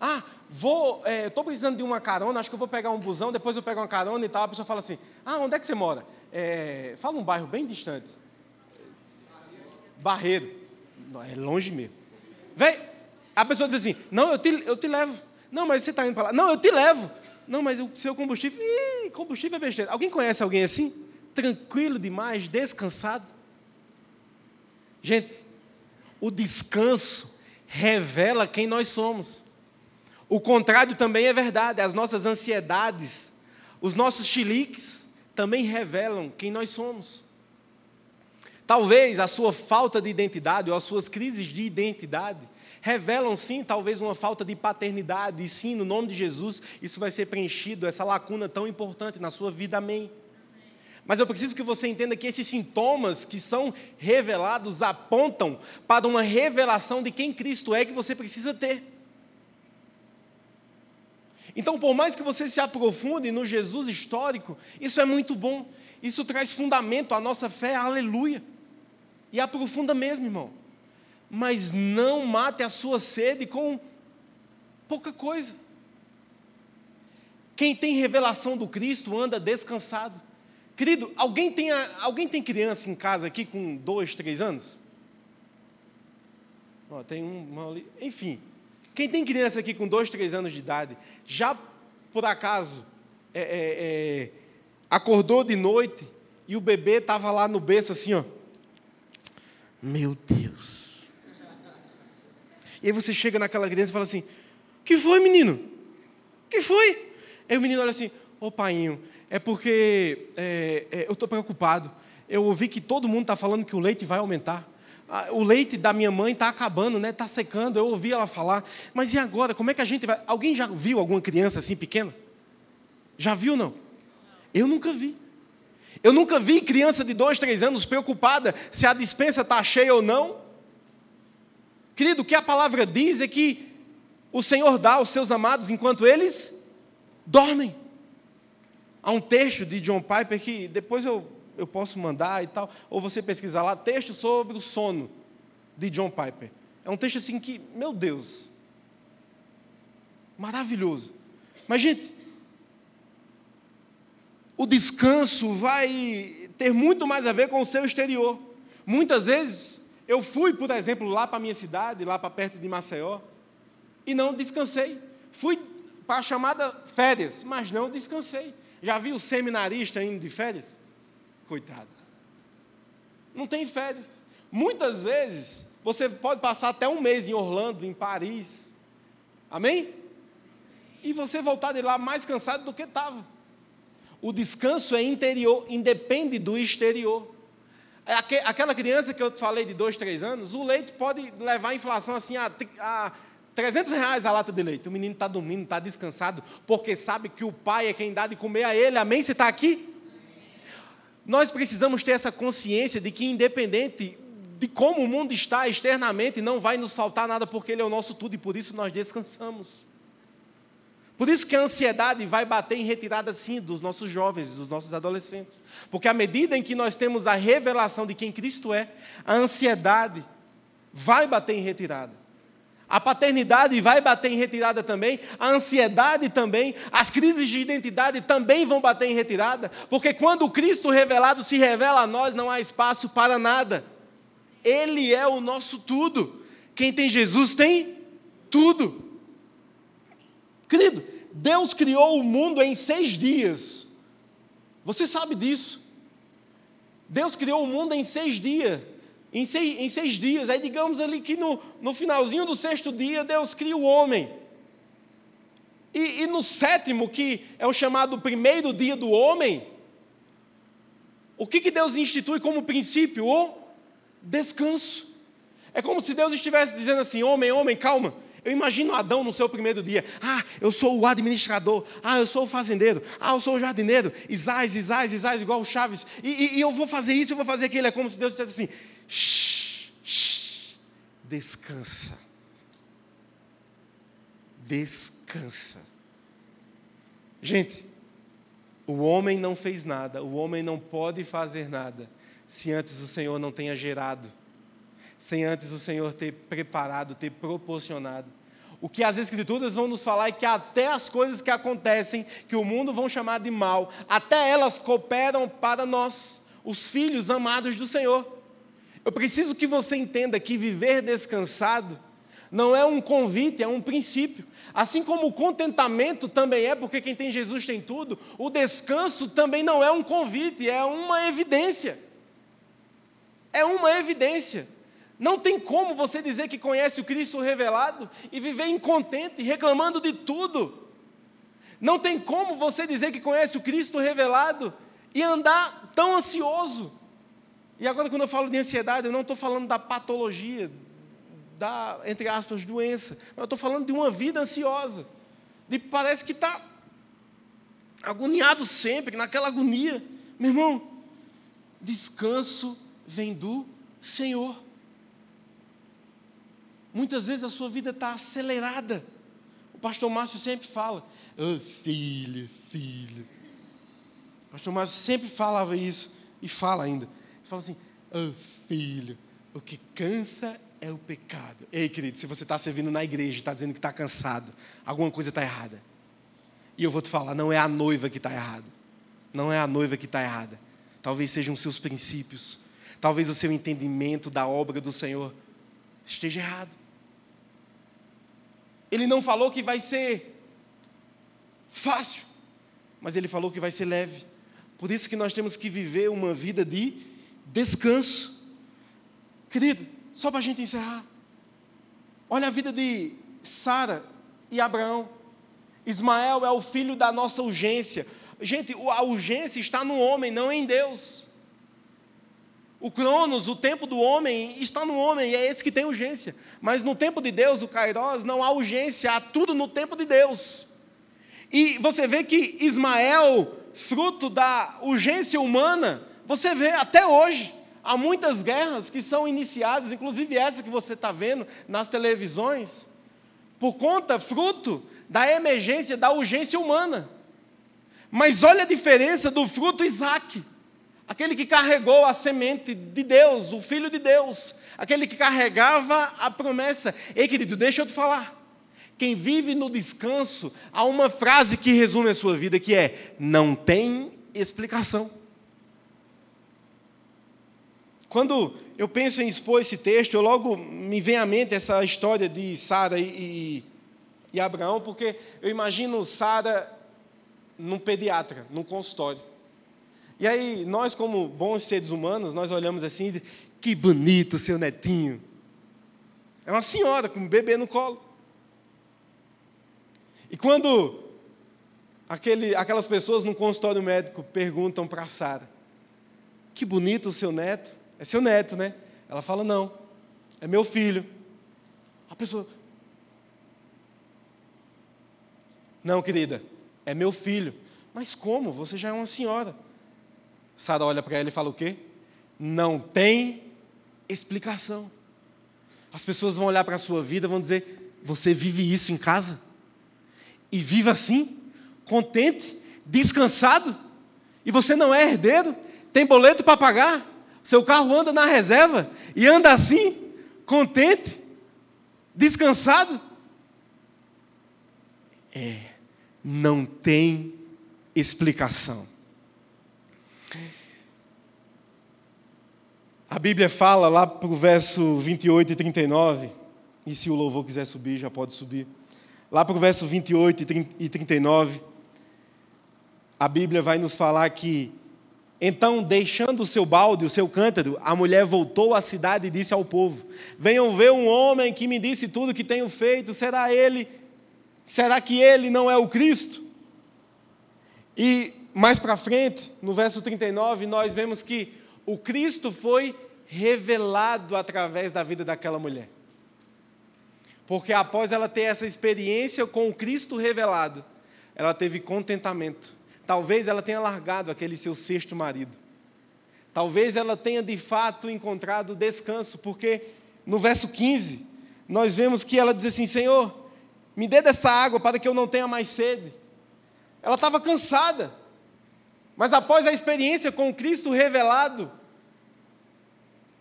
Ah, vou, estou é, precisando de uma carona, acho que eu vou pegar um busão, depois eu pego uma carona e tal. A pessoa fala assim: Ah, onde é que você mora? É, fala um bairro bem distante. Barreiro. É longe mesmo. Vem, a pessoa diz assim: Não, eu te, eu te levo. Não, mas você está indo para lá. Não, eu te levo. Não, mas o seu combustível. Ih, combustível é besteira. Alguém conhece alguém assim? Tranquilo demais, descansado? Gente, o descanso revela quem nós somos. O contrário também é verdade. As nossas ansiedades, os nossos chiliques, também revelam quem nós somos. Talvez a sua falta de identidade ou as suas crises de identidade revelam sim, talvez uma falta de paternidade, e sim, no nome de Jesus, isso vai ser preenchido, essa lacuna tão importante na sua vida, amém. Mas eu preciso que você entenda que esses sintomas que são revelados apontam para uma revelação de quem Cristo é que você precisa ter. Então, por mais que você se aprofunde no Jesus histórico, isso é muito bom. Isso traz fundamento à nossa fé, aleluia. E aprofunda mesmo, irmão. Mas não mate a sua sede com pouca coisa. Quem tem revelação do Cristo anda descansado. Querido, alguém tem, alguém tem criança em casa aqui com dois, três anos? Tem um ali. Enfim, quem tem criança aqui com dois, três anos de idade, já por acaso é, é, é, acordou de noite e o bebê estava lá no berço assim, ó. Meu Deus. E aí você chega naquela criança e fala assim: que foi, menino? que foi? Aí o menino olha assim: Ô painho, é porque é, é, eu estou preocupado. Eu ouvi que todo mundo está falando que o leite vai aumentar. O leite da minha mãe está acabando, né? Está secando. Eu ouvi ela falar. Mas e agora? Como é que a gente vai? Alguém já viu alguma criança assim pequena? Já viu não? Eu nunca vi. Eu nunca vi criança de dois, três anos preocupada se a dispensa está cheia ou não. Querido, o que a palavra diz é que o Senhor dá aos seus amados enquanto eles dormem. Há um texto de John Piper que depois eu eu posso mandar e tal. Ou você pesquisar lá, texto sobre o sono, de John Piper. É um texto assim que, meu Deus, maravilhoso. Mas, gente, o descanso vai ter muito mais a ver com o seu exterior. Muitas vezes, eu fui, por exemplo, lá para a minha cidade, lá para perto de Maceió, e não descansei. Fui para a chamada férias, mas não descansei. Já vi o seminarista indo de férias? Coitado. Não tem férias. Muitas vezes, você pode passar até um mês em Orlando, em Paris. Amém? E você voltar de lá mais cansado do que estava. O descanso é interior, independe do exterior. É aquela criança que eu falei de dois, três anos, o leite pode levar a inflação assim a, a 300 reais a lata de leite. O menino está dormindo, está descansado, porque sabe que o pai é quem dá de comer a ele. Amém? Você está aqui? Nós precisamos ter essa consciência de que, independente de como o mundo está externamente, não vai nos faltar nada, porque Ele é o nosso tudo e por isso nós descansamos. Por isso que a ansiedade vai bater em retirada, sim, dos nossos jovens, dos nossos adolescentes. Porque à medida em que nós temos a revelação de quem Cristo é, a ansiedade vai bater em retirada. A paternidade vai bater em retirada também, a ansiedade também, as crises de identidade também vão bater em retirada, porque quando o Cristo revelado se revela a nós, não há espaço para nada. Ele é o nosso tudo. Quem tem Jesus tem tudo. Querido, Deus criou o mundo em seis dias. Você sabe disso. Deus criou o mundo em seis dias. Em seis, em seis dias. Aí digamos ali que no, no finalzinho do sexto dia, Deus cria o homem. E, e no sétimo, que é o chamado primeiro dia do homem, o que, que Deus institui como princípio? O descanso. É como se Deus estivesse dizendo assim: homem, homem, calma. Eu imagino Adão no seu primeiro dia. Ah, eu sou o administrador. Ah, eu sou o fazendeiro. Ah, eu sou o jardineiro. Isais, Isais, Isais, igual o Chaves. E, e, e eu vou fazer isso, eu vou fazer aquilo. É como se Deus dissesse assim: shh, shh, descansa. Descansa. Gente, o homem não fez nada, o homem não pode fazer nada se antes o Senhor não tenha gerado sem antes o Senhor ter preparado, ter proporcionado. O que as Escrituras vão nos falar é que até as coisas que acontecem, que o mundo vão chamar de mal, até elas cooperam para nós, os filhos amados do Senhor. Eu preciso que você entenda que viver descansado não é um convite, é um princípio. Assim como o contentamento também é, porque quem tem Jesus tem tudo, o descanso também não é um convite, é uma evidência. É uma evidência. Não tem como você dizer que conhece o Cristo revelado e viver incontente, reclamando de tudo. Não tem como você dizer que conhece o Cristo revelado e andar tão ansioso. E agora, quando eu falo de ansiedade, eu não estou falando da patologia, da, entre aspas, doença. Eu estou falando de uma vida ansiosa. De parece que está agoniado sempre, naquela agonia. Meu irmão, descanso vem do Senhor. Muitas vezes a sua vida está acelerada. O pastor Márcio sempre fala, oh, filho, filho. O pastor Márcio sempre falava isso, e fala ainda. Fala assim, oh, filho, o que cansa é o pecado. Ei, querido, se você está servindo na igreja e está dizendo que está cansado, alguma coisa está errada. E eu vou te falar, não é a noiva que está errada. Não é a noiva que está errada. Talvez sejam seus princípios. Talvez o seu entendimento da obra do Senhor esteja errado. Ele não falou que vai ser fácil, mas ele falou que vai ser leve. Por isso que nós temos que viver uma vida de descanso. Querido, só para a gente encerrar. Olha a vida de Sara e Abraão. Ismael é o filho da nossa urgência. Gente, a urgência está no homem, não em Deus. O Cronos, o tempo do homem, está no homem, e é esse que tem urgência. Mas no tempo de Deus, o Kairos, não há urgência, há tudo no tempo de Deus. E você vê que Ismael, fruto da urgência humana, você vê até hoje, há muitas guerras que são iniciadas, inclusive essa que você está vendo nas televisões, por conta, fruto da emergência, da urgência humana. Mas olha a diferença do fruto Isaac aquele que carregou a semente de Deus, o Filho de Deus, aquele que carregava a promessa. Ei, querido, deixa eu te falar. Quem vive no descanso, há uma frase que resume a sua vida que é: não tem explicação. Quando eu penso em expor esse texto, eu logo me vem à mente essa história de Sara e, e, e Abraão, porque eu imagino Sara num pediatra, num consultório. E aí, nós, como bons seres humanos, nós olhamos assim e que bonito seu netinho. É uma senhora com um bebê no colo. E quando aquele, aquelas pessoas no consultório médico perguntam para Sara, que bonito o seu neto. É seu neto, né? Ela fala, não, é meu filho. A pessoa, não, querida, é meu filho. Mas como? Você já é uma senhora. Sara olha para ela e fala o quê? Não tem explicação. As pessoas vão olhar para a sua vida e vão dizer: Você vive isso em casa? E vive assim, contente, descansado? E você não é herdeiro? Tem boleto para pagar? Seu carro anda na reserva e anda assim, contente, descansado? É, não tem explicação. A Bíblia fala lá para o verso 28 e 39 E se o louvor quiser subir, já pode subir. Lá para o verso 28 e 39, a Bíblia vai nos falar que então, deixando o seu balde, o seu cântaro, a mulher voltou à cidade e disse ao povo: Venham ver um homem que me disse tudo o que tenho feito. Será ele? Será que ele não é o Cristo? E mais para frente, no verso 39, nós vemos que o Cristo foi revelado através da vida daquela mulher. Porque após ela ter essa experiência com o Cristo revelado, ela teve contentamento Talvez ela tenha largado aquele seu sexto marido. Talvez ela tenha de fato encontrado descanso, porque no verso 15, nós vemos que ela diz assim: Senhor, me dê dessa água para que eu não tenha mais sede. Ela estava cansada, mas após a experiência com Cristo revelado,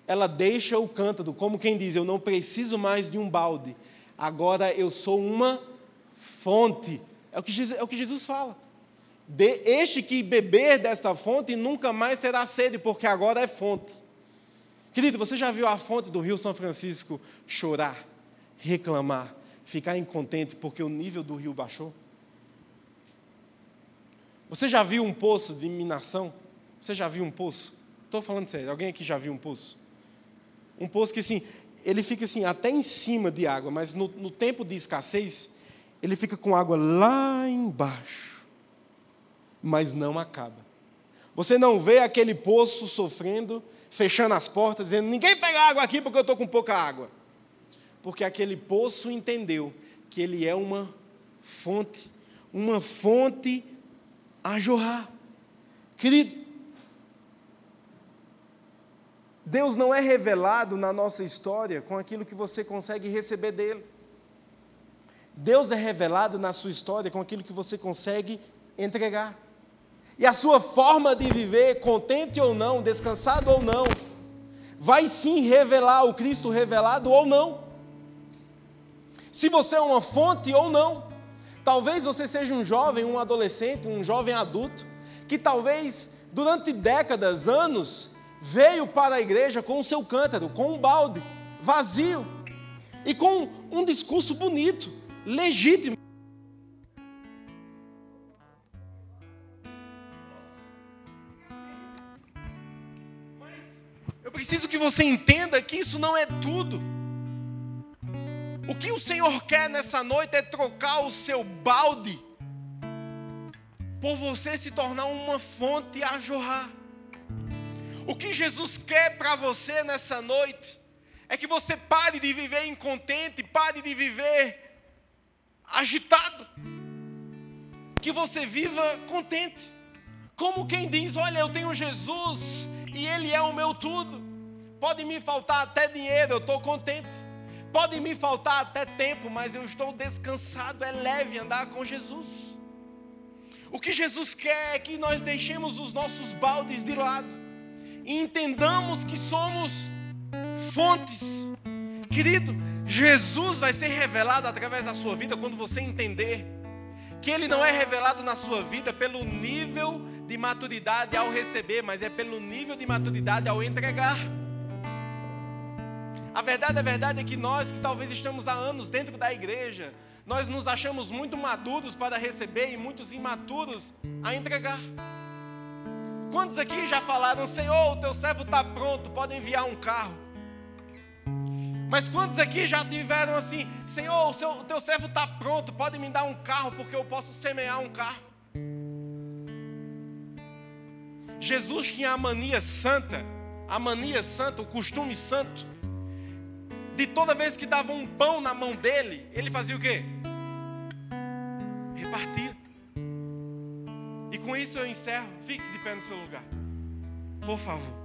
ela deixa o cântaro, como quem diz: Eu não preciso mais de um balde, agora eu sou uma fonte. É o que Jesus, é o que Jesus fala. De, este que beber desta fonte nunca mais terá sede, porque agora é fonte. Querido, você já viu a fonte do Rio São Francisco chorar, reclamar, ficar incontente porque o nível do rio baixou? Você já viu um poço de minação? Você já viu um poço? Estou falando sério, alguém aqui já viu um poço? Um poço que assim, ele fica assim, até em cima de água, mas no, no tempo de escassez, ele fica com água lá embaixo mas não acaba. Você não vê aquele poço sofrendo, fechando as portas, dizendo: ninguém pega água aqui porque eu estou com pouca água. Porque aquele poço entendeu que ele é uma fonte, uma fonte a jorrar. Querido, Deus não é revelado na nossa história com aquilo que você consegue receber dele. Deus é revelado na sua história com aquilo que você consegue entregar. E a sua forma de viver, contente ou não, descansado ou não, vai sim revelar o Cristo revelado ou não. Se você é uma fonte ou não. Talvez você seja um jovem, um adolescente, um jovem adulto, que talvez durante décadas, anos, veio para a igreja com o seu cântaro, com um balde, vazio, e com um discurso bonito, legítimo. Preciso que você entenda que isso não é tudo. O que o Senhor quer nessa noite é trocar o seu balde por você se tornar uma fonte a jorrar. O que Jesus quer para você nessa noite é que você pare de viver incontente, pare de viver agitado. Que você viva contente. Como quem diz: Olha, eu tenho Jesus e Ele é o meu tudo. Pode me faltar até dinheiro, eu estou contente. Pode me faltar até tempo, mas eu estou descansado. É leve andar com Jesus. O que Jesus quer é que nós deixemos os nossos baldes de lado e entendamos que somos fontes. Querido, Jesus vai ser revelado através da sua vida quando você entender que Ele não é revelado na sua vida pelo nível de maturidade ao receber, mas é pelo nível de maturidade ao entregar. A verdade, a verdade é que nós que talvez estamos há anos dentro da igreja, nós nos achamos muito maduros para receber e muitos imaturos a entregar. Quantos aqui já falaram, Senhor, o teu servo está pronto, pode enviar um carro? Mas quantos aqui já tiveram assim, Senhor, o, seu, o teu servo está pronto, pode me dar um carro, porque eu posso semear um carro? Jesus tinha a mania santa, a mania santa, o costume santo, de toda vez que dava um pão na mão dele, ele fazia o quê? Repartia. E com isso eu encerro. Fique de pé no seu lugar. Por favor.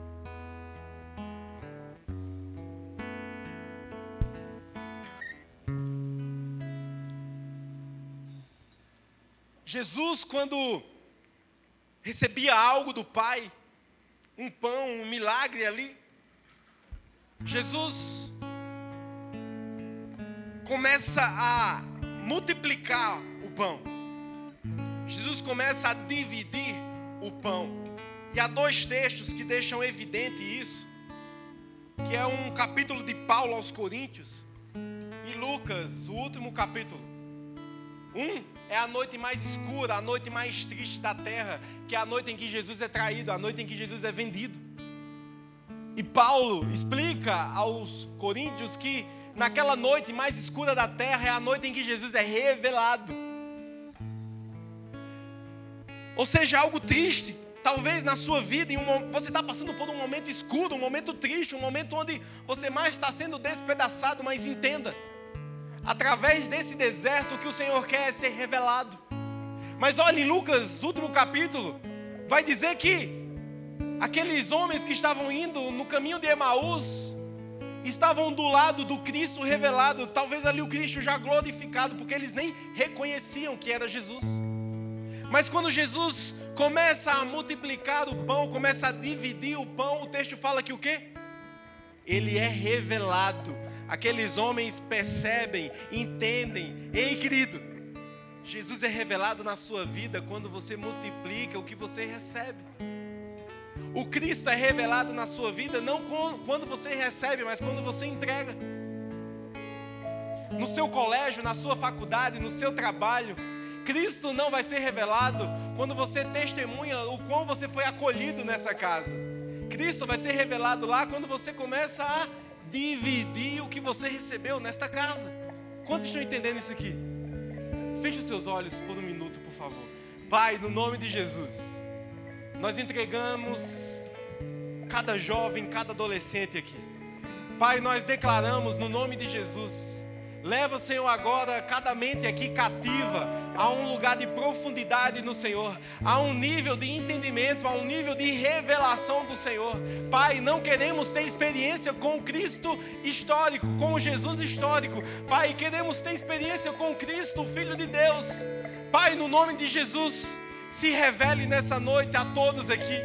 Jesus, quando recebia algo do Pai, um pão, um milagre ali. Jesus começa a multiplicar o pão. Jesus começa a dividir o pão. E há dois textos que deixam evidente isso, que é um capítulo de Paulo aos Coríntios. E Lucas, o último capítulo. Um é a noite mais escura, a noite mais triste da terra, que é a noite em que Jesus é traído, a noite em que Jesus é vendido. E Paulo explica aos coríntios que naquela noite mais escura da terra é a noite em que Jesus é revelado. Ou seja, algo triste. Talvez na sua vida um, você está passando por um momento escuro, um momento triste, um momento onde você mais está sendo despedaçado, mas entenda, através desse deserto o que o Senhor quer é ser revelado. Mas olha em Lucas, último capítulo, vai dizer que aqueles homens que estavam indo no caminho de Emaús estavam do lado do Cristo revelado, talvez ali o Cristo já glorificado, porque eles nem reconheciam que era Jesus. Mas quando Jesus começa a multiplicar o pão, começa a dividir o pão, o texto fala que o quê? Ele é revelado. Aqueles homens percebem, entendem. Ei, querido, Jesus é revelado na sua vida quando você multiplica o que você recebe. O Cristo é revelado na sua vida não quando você recebe, mas quando você entrega. No seu colégio, na sua faculdade, no seu trabalho, Cristo não vai ser revelado quando você testemunha o quão você foi acolhido nessa casa. Cristo vai ser revelado lá quando você começa a dividir o que você recebeu nesta casa. Quantos estão entendendo isso aqui? Feche os seus olhos por um minuto, por favor. Pai, no nome de Jesus, nós entregamos cada jovem, cada adolescente aqui. Pai, nós declaramos no nome de Jesus Leva, Senhor, agora cada mente aqui cativa a um lugar de profundidade no Senhor, a um nível de entendimento, a um nível de revelação do Senhor. Pai, não queremos ter experiência com Cristo histórico, com Jesus histórico. Pai, queremos ter experiência com Cristo, Filho de Deus. Pai, no nome de Jesus, se revele nessa noite a todos aqui.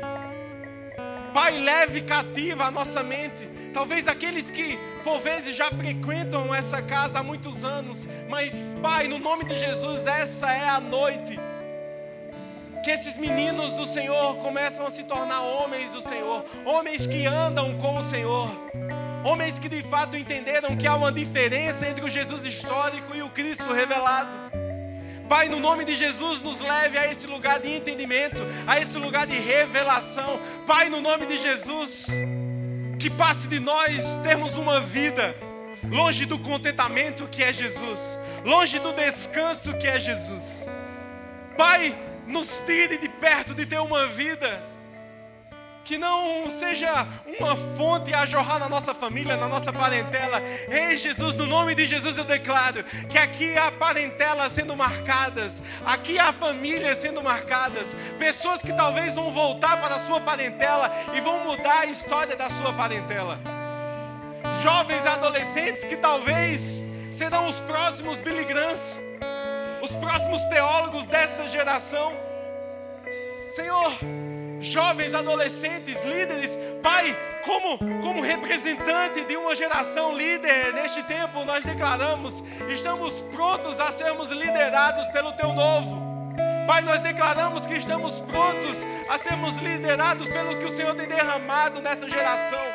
Pai, leve cativa a nossa mente. Talvez aqueles que por vezes já frequentam essa casa há muitos anos, mas Pai, no nome de Jesus, essa é a noite que esses meninos do Senhor começam a se tornar homens do Senhor, homens que andam com o Senhor, homens que de fato entenderam que há uma diferença entre o Jesus histórico e o Cristo revelado. Pai, no nome de Jesus, nos leve a esse lugar de entendimento, a esse lugar de revelação. Pai, no nome de Jesus, que passe de nós termos uma vida longe do contentamento que é Jesus, longe do descanso que é Jesus. Pai, nos tire de perto de ter uma vida que não seja uma fonte a jorrar na nossa família, na nossa parentela. Ei, Jesus, no nome de Jesus eu declaro que aqui há parentelas sendo marcadas, aqui há famílias sendo marcadas, pessoas que talvez vão voltar para a sua parentela e vão mudar a história da sua parentela. Jovens adolescentes que talvez serão os próximos Billy os próximos teólogos desta geração. Senhor, jovens, adolescentes, líderes, Pai, como, como representante de uma geração líder neste tempo, nós declaramos, estamos prontos a sermos liderados pelo Teu novo. Pai, nós declaramos que estamos prontos a sermos liderados pelo que o Senhor tem derramado nessa geração.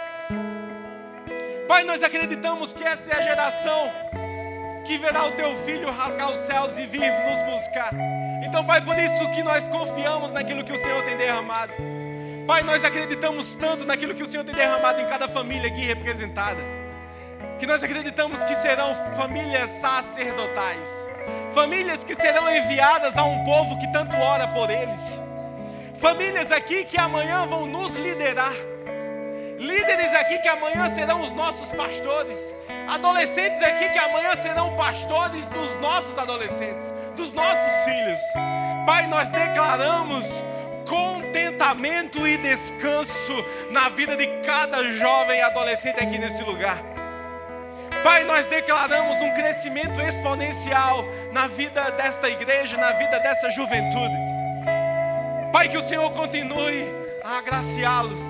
Pai, nós acreditamos que essa é a geração que verá o Teu Filho rasgar os céus e vir nos buscar. Então, Pai, por isso que nós confiamos naquilo que o Senhor tem derramado. Pai, nós acreditamos tanto naquilo que o Senhor tem derramado em cada família aqui representada. Que nós acreditamos que serão famílias sacerdotais. Famílias que serão enviadas a um povo que tanto ora por eles. Famílias aqui que amanhã vão nos liderar. Líderes aqui que amanhã serão os nossos pastores. Adolescentes aqui que amanhã serão pastores dos nossos adolescentes dos nossos filhos. Pai, nós declaramos contentamento e descanso na vida de cada jovem e adolescente aqui nesse lugar. Pai, nós declaramos um crescimento exponencial na vida desta igreja, na vida dessa juventude. Pai, que o Senhor continue a agraciá-los,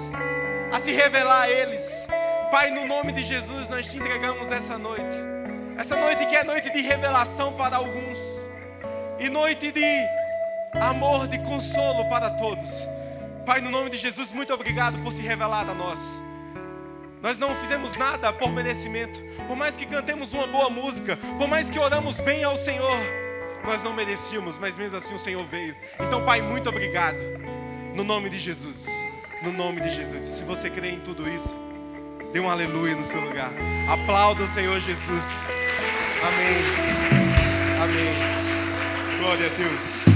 a se revelar a eles. Pai, no nome de Jesus, nós te entregamos essa noite. Essa noite que é noite de revelação para alguns e noite de amor, de consolo para todos. Pai, no nome de Jesus, muito obrigado por se revelar a nós. Nós não fizemos nada por merecimento. Por mais que cantemos uma boa música, por mais que oramos bem ao Senhor, nós não merecíamos, mas mesmo assim o Senhor veio. Então, Pai, muito obrigado. No nome de Jesus. No nome de Jesus. E se você crê em tudo isso, dê um aleluia no seu lugar. Aplauda o Senhor Jesus. Amém. Amém. Glória a Deus.